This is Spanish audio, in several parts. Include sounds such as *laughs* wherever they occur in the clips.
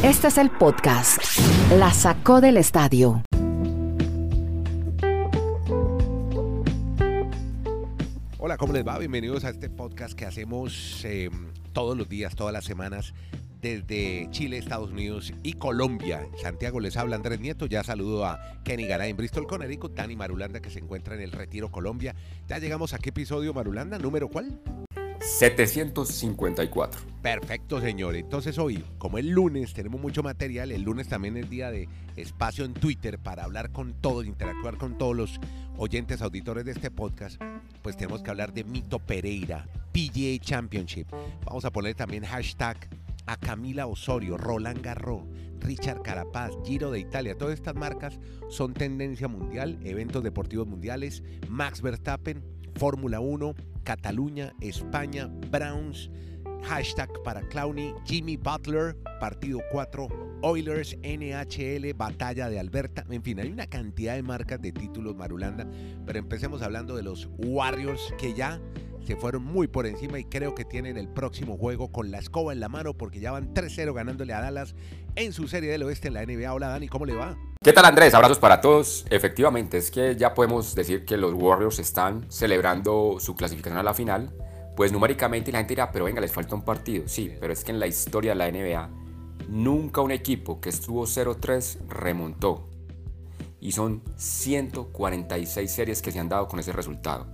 Este es el podcast. La sacó del estadio. Hola, ¿cómo les va? Bienvenidos a este podcast que hacemos eh, todos los días, todas las semanas, desde Chile, Estados Unidos y Colombia. Santiago les habla Andrés Nieto. Ya saludo a Kenny Garay en Bristol, Connecticut, Dani Marulanda que se encuentra en el Retiro Colombia. Ya llegamos a qué episodio, Marulanda, número cuál? 754. Perfecto, señor. Entonces hoy, como el lunes, tenemos mucho material. El lunes también es día de espacio en Twitter para hablar con todos, interactuar con todos los oyentes, auditores de este podcast. Pues tenemos que hablar de Mito Pereira, PGA Championship. Vamos a poner también hashtag a Camila Osorio, Roland Garros, Richard Carapaz, Giro de Italia. Todas estas marcas son tendencia mundial, eventos deportivos mundiales. Max Verstappen, Fórmula 1, Cataluña, España, Browns, hashtag para Clowny, Jimmy Butler, partido 4, Oilers, NHL, Batalla de Alberta, en fin, hay una cantidad de marcas de títulos Marulanda, pero empecemos hablando de los Warriors que ya se fueron muy por encima y creo que tienen el próximo juego con la escoba en la mano porque ya van 3-0 ganándole a Dallas en su serie del oeste en la NBA. Hola Dani, ¿cómo le va? ¿Qué tal Andrés? Abrazos para todos. Efectivamente, es que ya podemos decir que los Warriors están celebrando su clasificación a la final. Pues numéricamente la gente dirá, pero venga, les falta un partido. Sí, pero es que en la historia de la NBA nunca un equipo que estuvo 0-3 remontó. Y son 146 series que se han dado con ese resultado.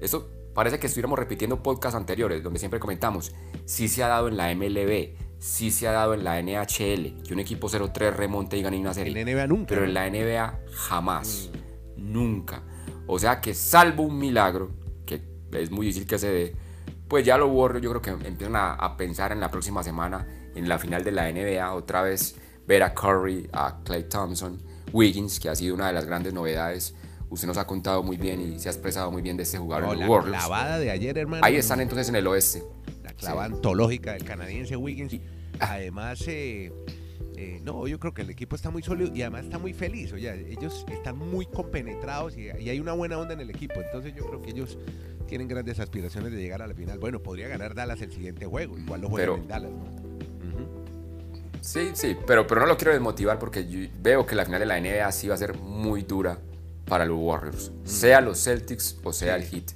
Eso parece que estuviéramos repitiendo podcasts anteriores donde siempre comentamos, sí se ha dado en la MLB, sí se ha dado en la NHL, que un equipo 0-3 remonte y gane una serie. En la NBA nunca. Pero en la NBA jamás, nunca. O sea que salvo un milagro, que es muy difícil que se dé, pues ya los Warriors yo creo que empiezan a, a, pensar en la próxima semana, en la final de la NBA, otra vez ver a Curry, a Clay Thompson, Wiggins, que ha sido una de las grandes novedades. Usted nos ha contado muy bien y se ha expresado muy bien de este jugador No, en la Warriors. clavada de ayer, hermano. Ahí están entonces en el oeste. La clava antológica del canadiense Wiggins. Además, eh, eh, no, yo creo que el equipo está muy sólido y además está muy feliz. Oye, ellos están muy compenetrados y, y hay una buena onda en el equipo. Entonces yo creo que ellos tienen grandes aspiraciones de llegar a la final. Bueno, podría ganar Dallas el siguiente juego. Igual lo juegan Pero- en Dallas, ¿no? Sí, sí, pero, pero no lo quiero desmotivar porque yo veo que la final de la NBA sí va a ser muy dura para los Warriors, sea los Celtics o sea el Heat.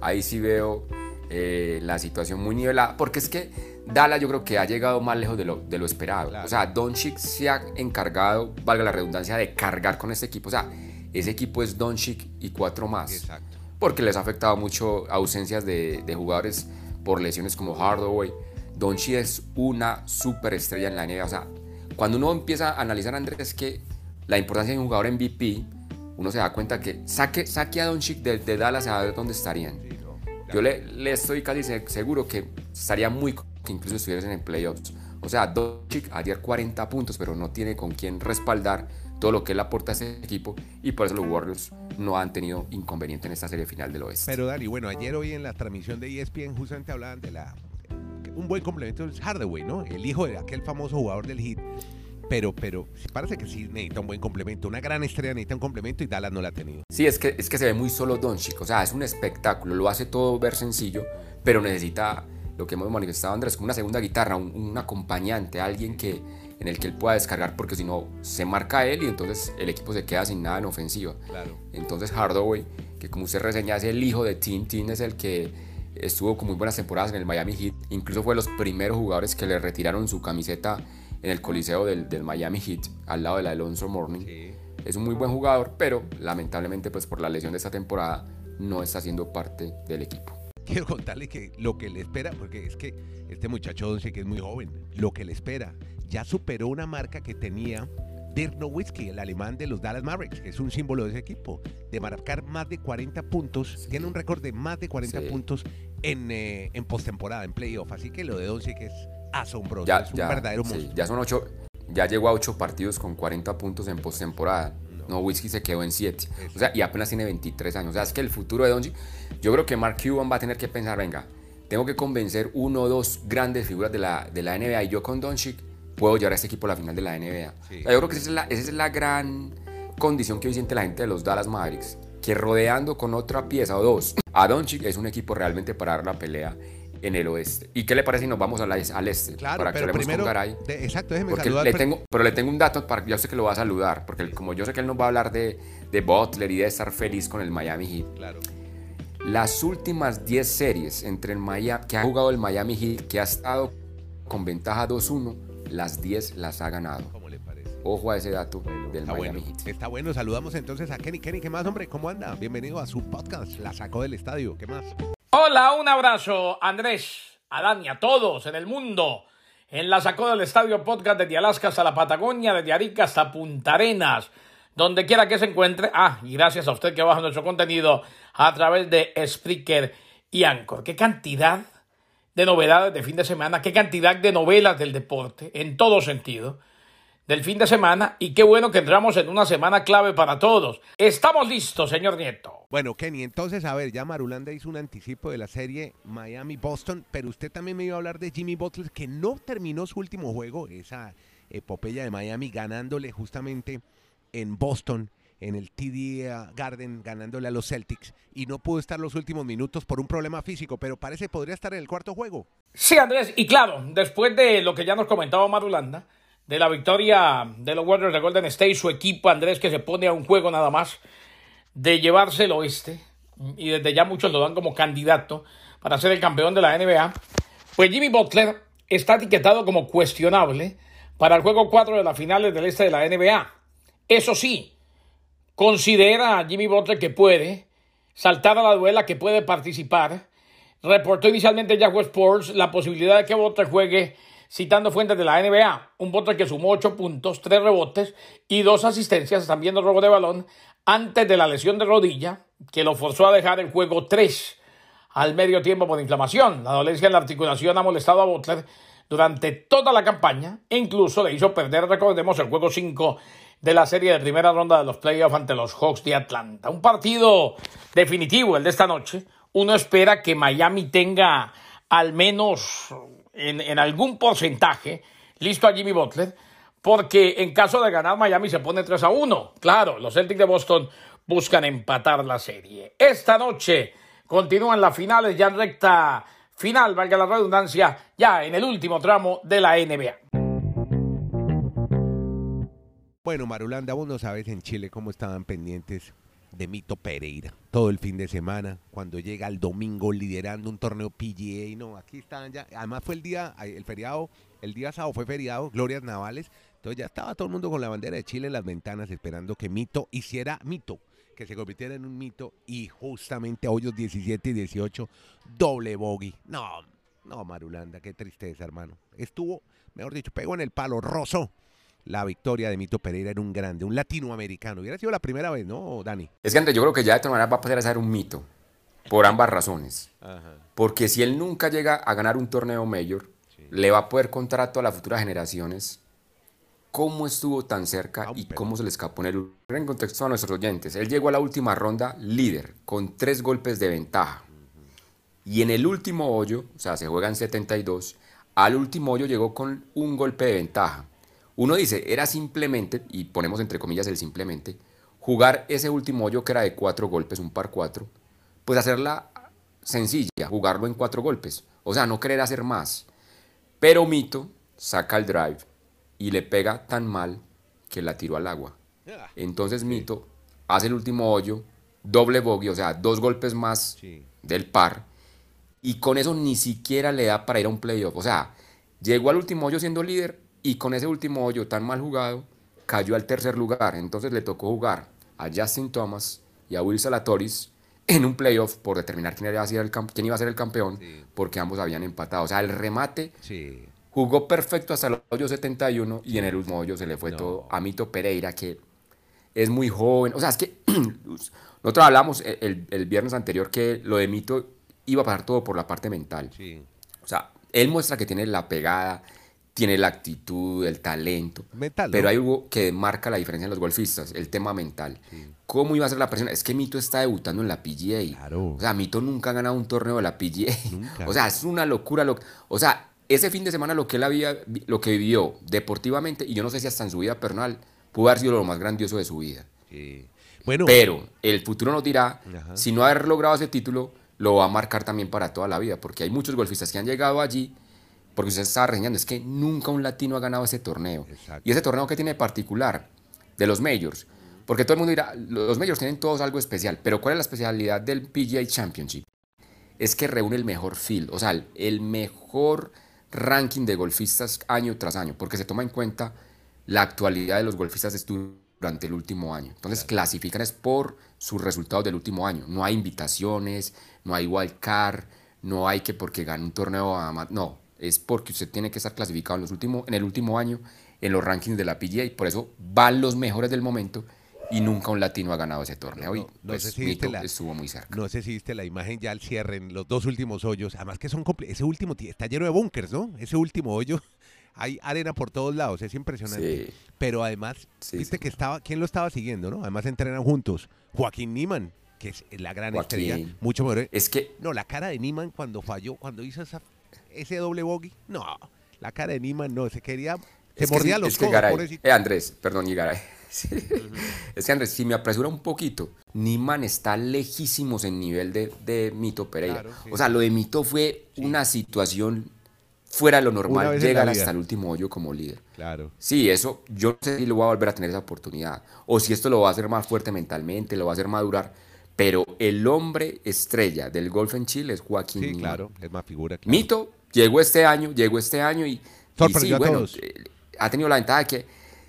Ahí sí veo eh, la situación muy nivelada, porque es que Dallas yo creo que ha llegado más lejos de lo, de lo esperado. Claro. O sea, Doncic se ha encargado, valga la redundancia, de cargar con este equipo. O sea, ese equipo es Doncic y cuatro más Exacto. porque les ha afectado mucho ausencias de, de jugadores por lesiones como Hardaway. Doncic es una superestrella en la NBA. O sea, cuando uno empieza a analizar Andrés que la importancia de un jugador MVP, uno se da cuenta que saque, saque a Doncic de, de Dallas a ver dónde estarían. Yo le, estoy casi se- seguro que estaría muy que incluso estuviesen en playoffs. O sea, Doncic ayer 40 puntos, pero no tiene con quién respaldar todo lo que él aporta a ese equipo y por eso los Warriors no han tenido inconveniente en esta serie final del oeste. Pero Dani, bueno, ayer hoy en la transmisión de ESPN justamente hablaban de la un buen complemento es Hardaway, ¿no? El hijo de aquel famoso jugador del Heat. Pero, pero parece que sí necesita un buen complemento. Una gran estrella necesita un complemento y Dallas no la ha tenido. Sí, es que, es que se ve muy solo Doncic, o sea, es un espectáculo, lo hace todo ver sencillo, pero necesita lo que hemos manifestado Andrés, como una segunda guitarra, un, un acompañante, alguien que, en el que él pueda descargar, porque si no, se marca él y entonces el equipo se queda sin nada en ofensiva. Claro. Entonces Hardaway, que como usted reseña, es el hijo de Tim, Tim es el que estuvo con muy buenas temporadas en el Miami Heat, incluso fue de los primeros jugadores que le retiraron su camiseta en el coliseo del, del Miami Heat, al lado de la Alonso Morning. Sí. Es un muy buen jugador, pero lamentablemente pues por la lesión de esta temporada no está siendo parte del equipo. Quiero contarle que lo que le espera, porque es que este muchacho Doncic que es muy joven, lo que le espera, ya superó una marca que tenía Dirk Nowitzki, el alemán de los Dallas Mavericks, que es un símbolo de ese equipo, de marcar más de 40 puntos, tiene un récord de más de 40 Sí. puntos en, eh, en postemporada, en playoff, así que lo de Doncic es asombroso, Ya, es un ya, verdadero sí, monstruo. ya son ocho, ya llegó a ocho partidos con 40 puntos en postemporada. No, Whisky se quedó en 7. O sea, y apenas tiene 23 años. O sea, es que el futuro de Doncic, yo creo que Mark Cuban va a tener que pensar, venga, tengo que convencer uno o dos grandes figuras de la, de la NBA y yo con Doncic puedo llevar a este equipo a la final de la NBA. Sí. O sea, yo creo que esa es, la, esa es la gran condición que hoy siente la gente de los Dallas Mavericks, que rodeando con otra pieza o dos a Doncic es un equipo realmente para dar la pelea en el oeste. ¿Y qué le parece si nos vamos al, al este? Claro, para que pero primero, con Garay. de- exacto, déjeme Porque saludar. le pero- tengo, pero le tengo un dato para yo sé que lo va a saludar, porque como yo sé que él nos va a hablar de, de Butler y de estar feliz con el Miami Heat. Claro. Las últimas 10 series entre el Miami, que ha jugado el Miami Heat, que ha estado con ventaja 2-1, las 10 las ha ganado. ¿Cómo le parece? Ojo a ese dato del Está Miami bueno, Heat. está bueno. Saludamos entonces a Kenny. Kenny, ¿qué más, hombre? ¿Cómo anda? Bienvenido a su podcast. La sacó del estadio. ¿Qué más? Hola, un abrazo, Andrés, a Dani, a todos en el mundo. En la sacó del estadio podcast desde Alaska hasta la Patagonia, desde Arica hasta Punta Arenas, donde quiera que se encuentre. Ah, y gracias a usted que baja nuestro contenido a través de Spreaker y Anchor. Qué cantidad de novedades de fin de semana, qué cantidad de novelas del deporte, en todo sentido del fin de semana y qué bueno que entramos en una semana clave para todos. Estamos listos, señor Nieto. Bueno, Kenny, entonces, a ver, ya Marulanda hizo un anticipo de la serie Miami-Boston, pero usted también me iba a hablar de Jimmy Butler, que no terminó su último juego, esa epopeya de Miami, ganándole justamente en Boston, en el TD Garden, ganándole a los Celtics, y no pudo estar los últimos minutos por un problema físico, pero parece podría estar en el cuarto juego. Sí, Andrés, y claro, después de lo que ya nos comentaba Marulanda, de la victoria de los Warriors de Golden State, su equipo, Andrés, que se pone a un juego nada más de llevarse el oeste, y desde ya muchos lo dan como candidato para ser el campeón de la NBA, pues Jimmy Butler está etiquetado como cuestionable para el juego 4 de las finales del este de la NBA. Eso sí, considera a Jimmy Butler que puede saltar a la duela, que puede participar. Reportó inicialmente Yahoo Sports la posibilidad de que Butler juegue citando fuentes de la NBA. Un Butler que sumó 8 puntos, 3 rebotes y 2 asistencias, también dos robos de balón, antes de la lesión de rodilla, que lo forzó a dejar el juego 3 al medio tiempo por inflamación. La dolencia en la articulación ha molestado a Butler durante toda la campaña e incluso le hizo perder, recordemos, el juego 5 de la serie de primera ronda de los playoffs ante los Hawks de Atlanta. Un partido definitivo, el de esta noche. Uno espera que Miami tenga al menos en, algún porcentaje listo a Jimmy Butler, porque en caso de ganar Miami se pone 3 a 1. Claro, los Celtics de Boston buscan empatar la serie. Esta noche continúan las finales ya en recta final, valga la redundancia, ya en el último tramo de la NBA. Bueno, Marulanda, vos no sabes en Chile cómo estaban pendientes de Mito Pereira. Todo el fin de semana, cuando llega el domingo liderando un torneo PGA, y no, aquí estaban ya, además fue el día, el feriado, el día sábado fue feriado, Glorias Navales, entonces ya estaba todo el mundo con la bandera de Chile en las ventanas esperando que Mito hiciera Mito, que se convirtiera en un mito, y justamente hoyos 17 y 18, doble bogey, no, no, Marulanda, qué tristeza, hermano, estuvo, mejor dicho, pegó en el palo, rozó la victoria de Mito Pereira era un grande, un latinoamericano. Hubiera sido la primera vez, ¿no, Dani? Es que Andrés, yo creo que ya de todas maneras va a pasar a ser un mito, por ambas razones. Porque si él nunca llega a ganar un torneo mayor, le va a poder contar a todas las futuras generaciones cómo estuvo tan cerca Ah, y pero- cómo se le escapó en el... En contexto a nuestros oyentes, él llegó a la última ronda líder, con tres golpes de ventaja. Y en el último hoyo, o sea, se juega en 72, al último hoyo llegó con un golpe de ventaja. Uno dice, era simplemente, y ponemos entre comillas el simplemente, jugar ese último hoyo que era de cuatro golpes, un par cuatro, pues hacerla sencilla, jugarlo en cuatro golpes. O sea, no querer hacer más. Pero Mito saca el drive y le pega tan mal que la tiró al agua. Entonces Mito hace el último hoyo, doble bogey, o sea, dos golpes más del par, y con eso ni siquiera le da para ir a un playoff. O sea, llegó al último hoyo siendo líder y con ese último hoyo tan mal jugado, cayó al tercer lugar. Entonces le tocó jugar a Justin Thomas y a Will Salatoris en un playoff por determinar quién iba a ser el, quién iba a ser el campeón, Sí. porque ambos habían empatado. O sea, el remate Sí. jugó perfecto hasta el hoyo 71 y en el último hoyo se le fue No. todo a Mito Pereira, que es muy joven. O sea, es que *clears throat* nosotros hablamos el, el- el viernes anterior que lo de Mito iba a pasar todo por la parte mental. Sí. O sea, él muestra que tiene la pegada, tiene la actitud, el talento. Mental, Pero hay algo que marca la diferencia en los golfistas, el tema mental. ¿Cómo iba a ser la presión? Es que Mito está debutando en la PGA. Claro. O sea, Mito nunca ha ganado un torneo de la PGA. Nunca. O sea, es una locura. Lo, o sea, ese fin de semana lo que él había, lo que vivió deportivamente, y yo no sé si hasta en su vida personal, pudo haber sido lo más grandioso de su vida. Sí. Bueno, Pero el futuro nos dirá Ajá. si no haber logrado ese título, lo va a marcar también para toda la vida, porque hay muchos golfistas que han llegado allí, porque usted estaba reseñando, es que nunca un latino ha ganado ese torneo. Y ese torneo que tiene particular de los majors, porque todo el mundo dirá, los majors tienen todos algo especial, pero ¿cuál es la especialidad del PGA Championship? Es que reúne el mejor field, o sea, el mejor ranking de golfistas año tras año, porque se toma en cuenta la actualidad de los golfistas durante el último año. Entonces clasifican es por sus resultados del último año. No hay invitaciones, no hay wild card, no hay que porque gane un torneo a... No, es porque usted tiene que estar clasificado en, los últimos, en el último año en los rankings de la PGA y por eso van los mejores del momento y nunca un latino ha ganado ese torneo. No, pues, sé si la, estuvo muy cerca. No sé si viste la imagen ya al cierre en los dos últimos hoyos. Además que son ese último está lleno de bunkers, ¿no? Ese último hoyo *laughs* hay arena por todos lados, es impresionante. Pero además, viste que estaba, ¿quién lo estaba siguiendo, no? Además entrenan juntos. Joaquín Niman, que es la gran estrella, mucho mejor. Es que no, la cara de Niman cuando falló, cuando hizo esa, ese doble bogey, no, la cara de Niman no, se quería, se mordía los codos, eh, Andrés, perdón, y *laughs* Es que Andrés, si me apresura un poquito, Niman está lejísimos en nivel de, Mito Pereira. O sea, lo de Mito fue una situación fuera de lo normal, llegar hasta el último hoyo como líder. Claro. Sí, eso, yo no sé si lo voy a volver a tener esa oportunidad. O si esto lo va a hacer más fuerte mentalmente, lo va a hacer madurar. Pero el hombre estrella del golf en Chile es Joaquín. Sí, claro, es más figura. Mito llegó este año, llegó este año y, sí, bueno, eh, ha tenido la ventaja de que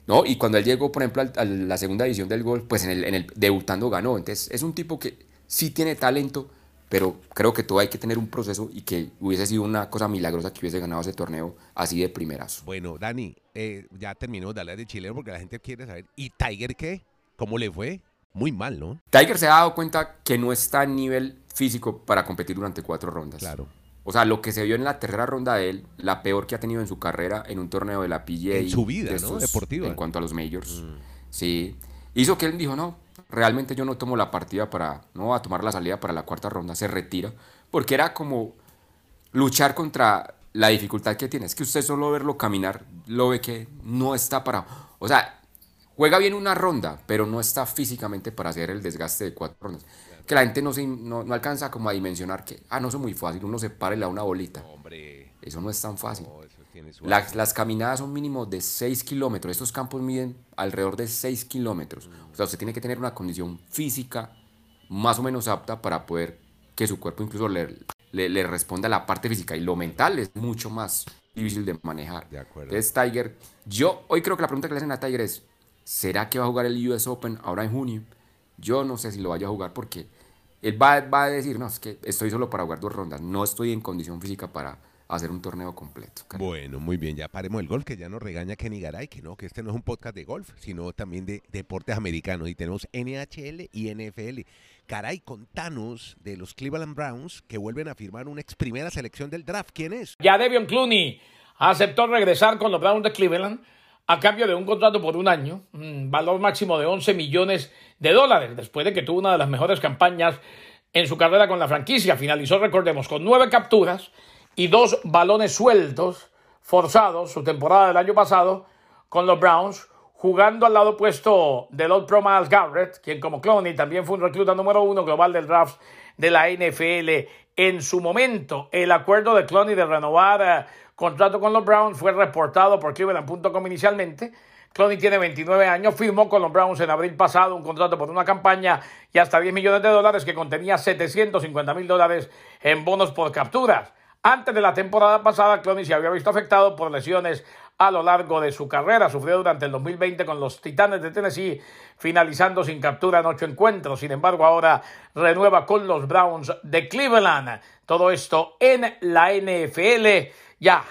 no, y cuando él llegó, por ejemplo, a la segunda edición del golf, pues en el, en el debutando ganó. Entonces, es un tipo que sí tiene talento, pero creo que todo hay que tener un proceso y que hubiese sido una cosa milagrosa que hubiese ganado ese torneo así de primeras. Bueno, Dani, eh, ya terminó de hablar de chileno porque la gente quiere saber. ¿Y Tiger qué? ¿Cómo le fue? Muy mal, ¿no? Tiger se ha dado cuenta que no está a nivel físico para competir durante cuatro rondas. Claro. O sea, lo que se vio en la tercera ronda de él, la peor que ha tenido en su carrera en un torneo de la PGA. En su vida, ¿no? Deportiva. En cuanto a los majors. Mm. Sí. Hizo que él dijo, no, realmente yo no tomo la partida para, no a tomar la salida para la cuarta ronda, se retira porque era como luchar contra la dificultad que tiene. Es que usted solo verlo caminar, lo ve que no está para... O sea, juega bien una ronda, pero no está físicamente para hacer el desgaste de cuatro rondas. Que la gente no, se, no, alcanza como a dimensionar que, ah, no, es muy fácil, uno se para y le da una bolita. Hombre. Eso no es tan fácil. las, las, caminadas son mínimo de 6 kilómetros. Estos campos miden alrededor de 6 kilómetros. O sea, usted tiene que tener una condición física más o menos apta para poder que su cuerpo incluso le, le, responda a la parte física y lo mental es mucho más difícil de manejar. De acuerdo. Entonces, Tiger, yo hoy creo que la pregunta que le hacen a Tiger es, ¿será que va a jugar el US Open ahora en junio? Yo no sé si lo vaya a jugar porque él va, va a decir, no, es que estoy solo para jugar dos rondas, no estoy en condición física para hacer un torneo completo. Bueno, muy bien, ya paremos el golf, que ya nos regaña Kenny Garay, que no, que este no es un podcast de golf, sino también de deportes americanos. Y tenemos NHL y NFL. Caray, contanos de los Cleveland Browns que vuelven a firmar una ex primera selección del draft. ¿Quién es? Ya Devion Clooney aceptó regresar con los Browns de Cleveland a cambio de un contrato por un año, valor máximo de 11 millones de dólares, después de que tuvo una de las mejores campañas en su carrera con la franquicia. Finalizó, recordemos, con nueve capturas y dos balones sueltos, forzados, su temporada del año pasado con los Browns, jugando al lado opuesto del Old Pro Miles Garrett, quien como Clowney también fue un recluta número uno global del draft de la NFL en su momento. El acuerdo de Clowney de renovar eh, contrato con los Browns fue reportado por Cleveland.com inicialmente. Clowney tiene 29 años, firmó con los Browns en abril pasado un contrato por una campaña y hasta 10 millones de dólares que contenía 750 mil dólares en bonos por capturas. Antes de la temporada pasada, Clowney se había visto afectado por lesiones a lo largo de su carrera. Sufrió durante el 2020 con los Titanes de Tennessee, finalizando sin captura en ocho encuentros. Sin embargo, ahora renueva con los Browns de Cleveland. Todo esto en la NFL. Ya,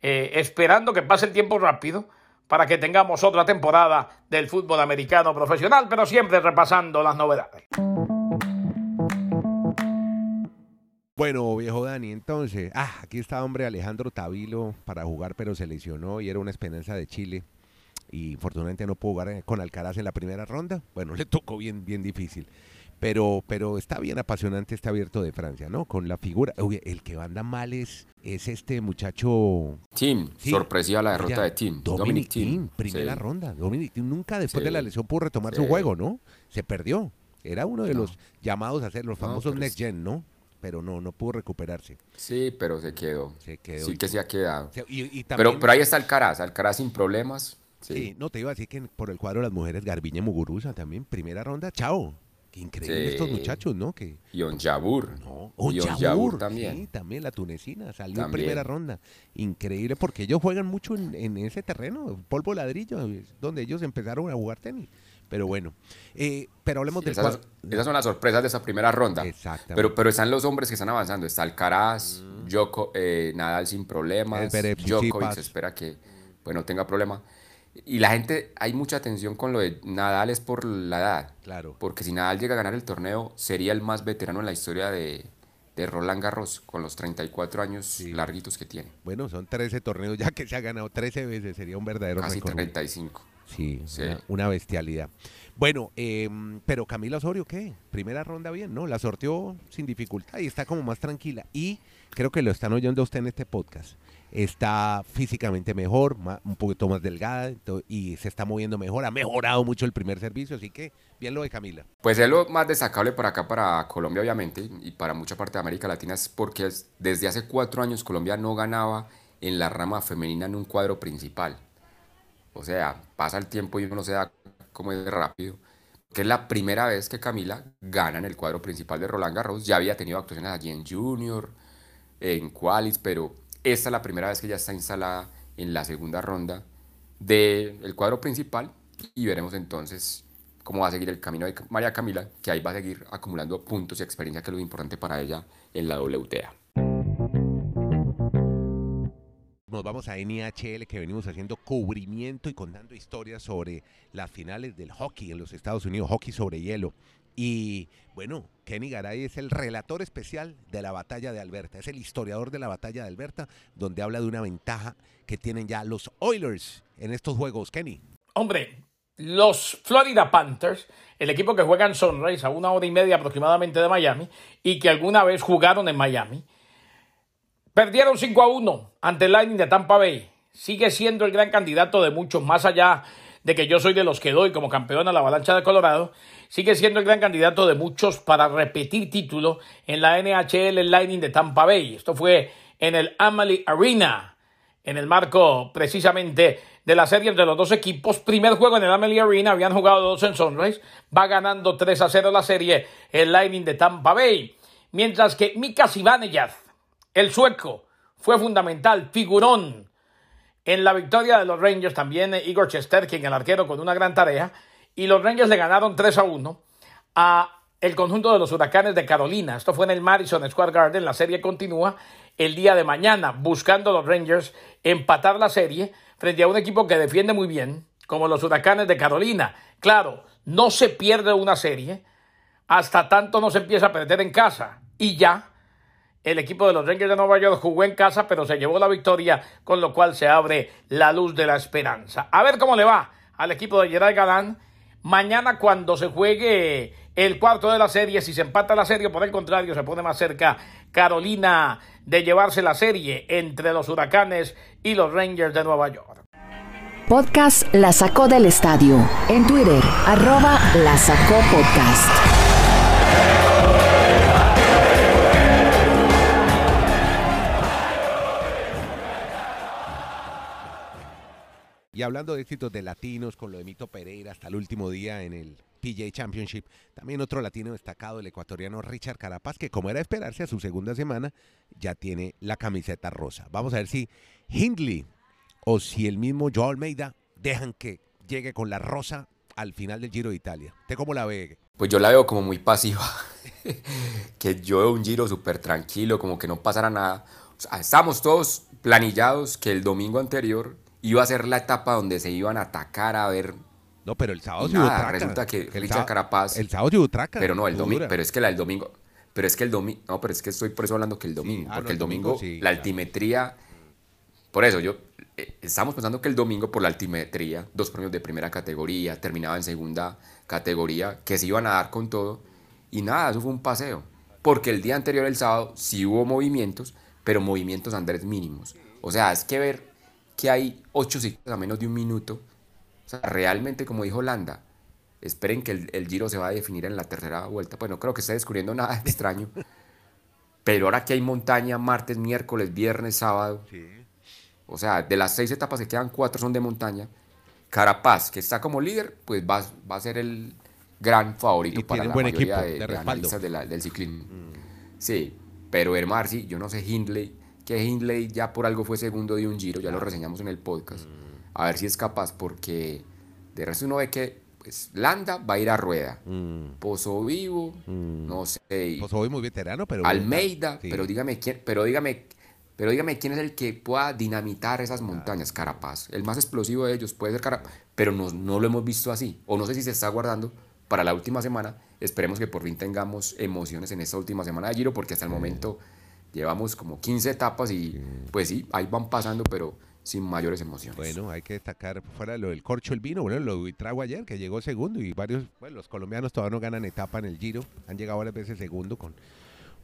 eh, esperando que pase el tiempo rápido para que tengamos otra temporada del fútbol americano profesional, pero siempre repasando las novedades. Bueno, viejo Dani, entonces, ah, aquí está hombre Alejandro Tavilo para jugar, pero se lesionó y era una esperanza de Chile. Y fortunadamente no pudo jugar eh, con Alcaraz en la primera ronda. Bueno, *laughs* le tocó bien, bien difícil. Pero, pero está bien apasionante este abierto de Francia, ¿no? Con la figura. Oye, el que anda mal es, es este muchacho. Tim, sorpresiva la derrota de Tim. Dominic, Tim, primera ronda. Dominic Tim nunca después de la lesión pudo retomar su juego, ¿no? Se perdió. Era uno de los llamados a ser los famosos Next Gen, ¿no? Pero no, no pudo recuperarse. Sí, pero se quedó. Se quedó. Sí que se ha quedado. Y, y pero, también- pero ahí está Alcaraz, Alcaraz sin problemas. Sí. Sí. no te iba a decir que por el cuadro de las mujeres, Garbiñe Muguruza también, primera ronda, chao. Qué increíble Sí. estos muchachos, ¿no? Que, Y Onjabur. no, Onjabur, también. Sí, también la tunecina, salió en primera ronda. Increíble, porque ellos juegan mucho en, en ese terreno, polvo ladrillo, donde ellos empezaron a jugar tenis. Pero bueno, eh, pero hablemos del esas, esas son las sorpresas de esa primera ronda. Exactamente. Pero, pero están los hombres que están avanzando. Está Alcaraz, Djoko- eh, Nadal sin problemas. Djokovic se espera que pues, no tenga problema. Y la gente, hay mucha atención con lo de Nadal es por la edad. Claro. Porque si Nadal llega a ganar el torneo, sería el más veterano en la historia de, de Roland Garros, con los 34 años larguitos que tiene. Bueno, son 13 torneos ya que se ha ganado 13 veces, sería un verdadero Casi récord. 35. Sí, Sí. Una, una bestialidad. Bueno, em, pero Camila Osorio, ¿qué? Primera ronda bien, ¿no? La sorteó sin dificultad y está como más tranquila. Y creo que lo están oyendo usted en este podcast. Está físicamente mejor, un poquito más delgada y se está moviendo mejor. Ha mejorado mucho el primer servicio, así que bien lo de Camila. Pues es lo más destacable para acá, para Colombia obviamente, y para mucha parte de América Latina, es porque es- desde hace cuatro años Colombia no ganaba en la rama femenina en un cuadro principal. O sea, pasa el tiempo y uno no se da como es rápido. Que es la primera vez que Camila gana en el cuadro principal de Roland Garros. Ya había tenido actuaciones allí en Junior, en Qualis, pero esta es la primera vez que ya está instalada en la segunda ronda del cuadro principal y veremos entonces cómo va a seguir el camino de María Camila, que ahí va a seguir acumulando puntos y experiencia, que es lo importante para ella en la WTA. Nos vamos a NHL que venimos haciendo cubrimiento y contando historias sobre las finales del hockey en los Estados Unidos, hockey sobre hielo. Y bueno, Kenny Garay es el relator especial de la batalla de Alberta, es el historiador de la batalla de Alberta, donde habla de una ventaja que tienen ya los Oilers en estos juegos. Kenny. Hombre, los Florida Panthers, el equipo que juega en Sunrise a una hora y media aproximadamente de Miami y que alguna vez jugaron en Miami, perdieron 5 a 1 ante el Lightning de Tampa Bay. Sigue siendo el gran candidato de muchos, más allá de que yo soy de los que doy como campeón a la avalancha de Colorado, sigue siendo el gran candidato de muchos para repetir título en la NHL el Lightning de Tampa Bay. Esto fue en el Amalie Arena, en el marco precisamente de la serie entre los dos equipos. Primer juego en el Amalie Arena, habían jugado dos en Sunrise, va ganando 3 a 0 la serie el Lightning de Tampa Bay. Mientras que Mika Zibanejad, el sueco, fue fundamental, figurón en la victoria de los Rangers, también Igor Chesterkin, el arquero, con una gran tarea. Y los Rangers le ganaron 3 a 1 a el conjunto de los Huracanes de Carolina. Esto fue en el Madison Square Garden. La serie continúa el día de mañana, buscando los Rangers empatar la serie frente a un equipo que defiende muy bien, como los Huracanes de Carolina. Claro, no se pierde una serie hasta tanto no se empieza a perder en casa. Y ya el equipo de los Rangers de Nueva York jugó en casa, pero se llevó la victoria, con lo cual se abre la luz de la esperanza. A ver cómo le va al equipo de Gerard Galán. Mañana cuando se juegue el cuarto de la serie, si se empata la serie, por el contrario, se pone más cerca Carolina de llevarse la serie entre los huracanes y los Rangers de Nueva York. Podcast La Sacó del Estadio. En Twitter, arroba La Sacó Podcast. Y hablando de éxitos de latinos, con lo de Mito Pereira hasta el último día en el PJ Championship, también otro latino destacado, el ecuatoriano Richard Carapaz, que como era de esperarse a su segunda semana, ya tiene la camiseta rosa. Vamos a ver si Hindley o si el mismo Joe Almeida dejan que llegue con la rosa al final del Giro de Italia. ¿Usted cómo la ve? Pues yo la veo como muy pasiva. *laughs* que yo veo un giro súper tranquilo, como que no pasara nada. Estamos todos planillados que el domingo anterior iba a ser la etapa donde se iban a atacar a ver. No, pero el sábado hubo nada, traca. resulta que El Richard sábado- Carapaz- El sábado hubo traca. Pero no, el domingo. Pero es que la del domingo. Pero es que el domingo. No, pero es que estoy por eso hablando que el domingo. ah, no, porque el el domingo, domingo sí, la claro. altimetría. Por eso yo. eh, estamos pensando que el domingo, por la altimetría, dos premios de primera categoría, terminaba en segunda categoría, que se iban a dar con todo. Y nada, eso fue un paseo. Porque el día anterior, el sábado, sí hubo movimientos, pero movimientos Andrés mínimos. O sea, es que ver que hay ocho ciclos a menos de un minuto. O sea, realmente, como dijo Landa, esperen que el, el giro se va a definir en la tercera vuelta. Pues no creo que esté descubriendo nada extraño. Pero ahora que hay montaña, martes, miércoles, viernes, sábado. O sea, de las seis etapas que quedan, cuatro son de montaña. Carapaz, que está como líder, pues va, va a ser el gran favorito para la mayoría de, de, del ciclismo. Mm. Sí, pero Hermarsi, yo no sé Hindley, que Hindley ya por algo fue segundo de un giro, ya lo reseñamos en el podcast. Mm. A ver si es capaz, porque de resto uno ve que pues Landa va a ir a rueda. Mm. Pozo Vivo, mm. no sé. Pozo Vivo muy veterano, pero. Almeida, pero dígame quién, pero dígame, pero dígame quién es el que pueda dinamitar esas montañas. Carapaz. El más explosivo de ellos puede ser Carapaz, pero no, no lo hemos visto así. O no sé si se está guardando para la última semana. Esperemos que por fin tengamos emociones en esta última semana de Giro, porque hasta el momento llevamos como 15 etapas y pues sí, ahí van pasando, pero sin mayores emociones. Bueno, hay que destacar fuera lo del corcho el vino, bueno, lo de Buitrago ayer, que llegó segundo y varios, bueno, los colombianos todavía no ganan etapa en el Giro, han llegado varias veces segundo con,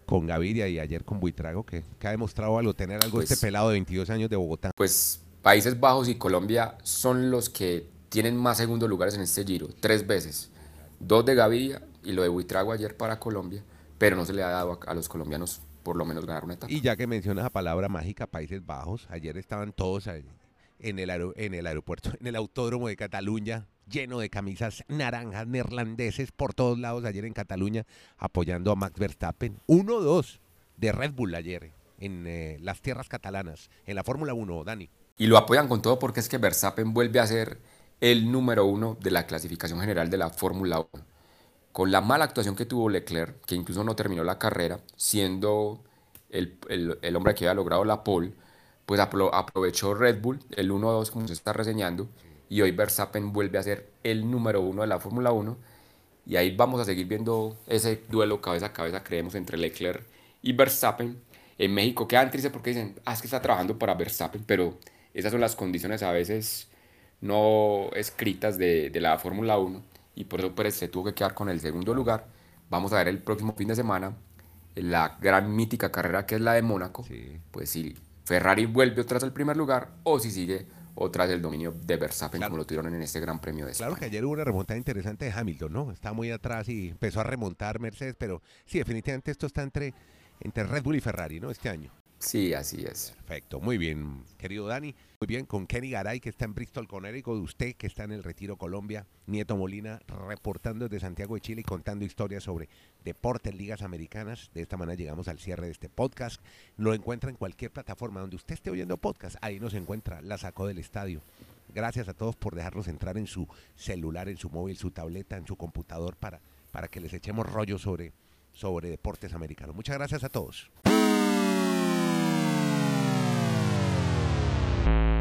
con Gaviria y ayer con Buitrago, que, ha demostrado algo, tener algo este pues pelado de 22 años de Bogotá. Pues Países Bajos y Colombia son los que tienen más segundos lugares en este Giro, tres veces, dos de Gaviria y lo de Buitrago ayer para Colombia, pero no se le ha dado a los colombianos por lo menos ganar una etapa. Y ya que mencionas la palabra mágica, Países Bajos, ayer estaban todos en el, en el aeropuerto, en el autódromo de Cataluña, lleno de camisas naranjas neerlandeses por todos lados ayer en Cataluña, apoyando a Max Verstappen. 1-2 de Red Bull ayer en eh, las tierras catalanas, en la Fórmula 1, Dani. Y lo apoyan con todo porque es que Verstappen vuelve a ser el número uno de la clasificación general de la Fórmula 1 con la mala actuación que tuvo Leclerc, que incluso no terminó la carrera, siendo el, hombre que había logrado la pole, pues aprovechó Red Bull, el 1-2 como se está reseñando, y hoy Verstappen vuelve a ser el número uno de la Fórmula 1, y ahí vamos a seguir viendo ese duelo cabeza a cabeza, creemos, entre Leclerc y Verstappen. En México quedan tristes porque dicen, ah, es que está trabajando para Verstappen, pero esas son las condiciones a veces no escritas de, de la Fórmula 1 y por eso Pérez se tuvo que quedar con el segundo lugar. Vamos a ver el próximo fin de semana la gran mítica carrera que es la de Mónaco. Pues si Ferrari vuelve otra vez al primer lugar o si sigue otra vez el dominio de Verstappen como lo tuvieron en este Gran Premio de España. Claro que ayer hubo una remontada interesante de Hamilton, ¿no? Está muy atrás y empezó a remontar Mercedes, pero sí, definitivamente esto está entre, entre Red Bull y Ferrari, ¿no? Este año. Sí, así es. Perfecto, muy bien, querido Dani. Muy bien, con Kenny Garay, que está en Bristol, Connecticut, usted que está en el Retiro Colombia, Nieto Molina, reportando desde Santiago de Chile y contando historias sobre deportes, ligas americanas. De esta manera llegamos al cierre de este podcast. Lo encuentra en cualquier plataforma donde usted esté oyendo podcast. Ahí nos encuentra, la sacó del estadio. Gracias a todos por dejarnos entrar en su celular, en su móvil, su tableta, en su computador para, para que les echemos rollo sobre, sobre deportes americanos. Muchas gracias a todos. thank you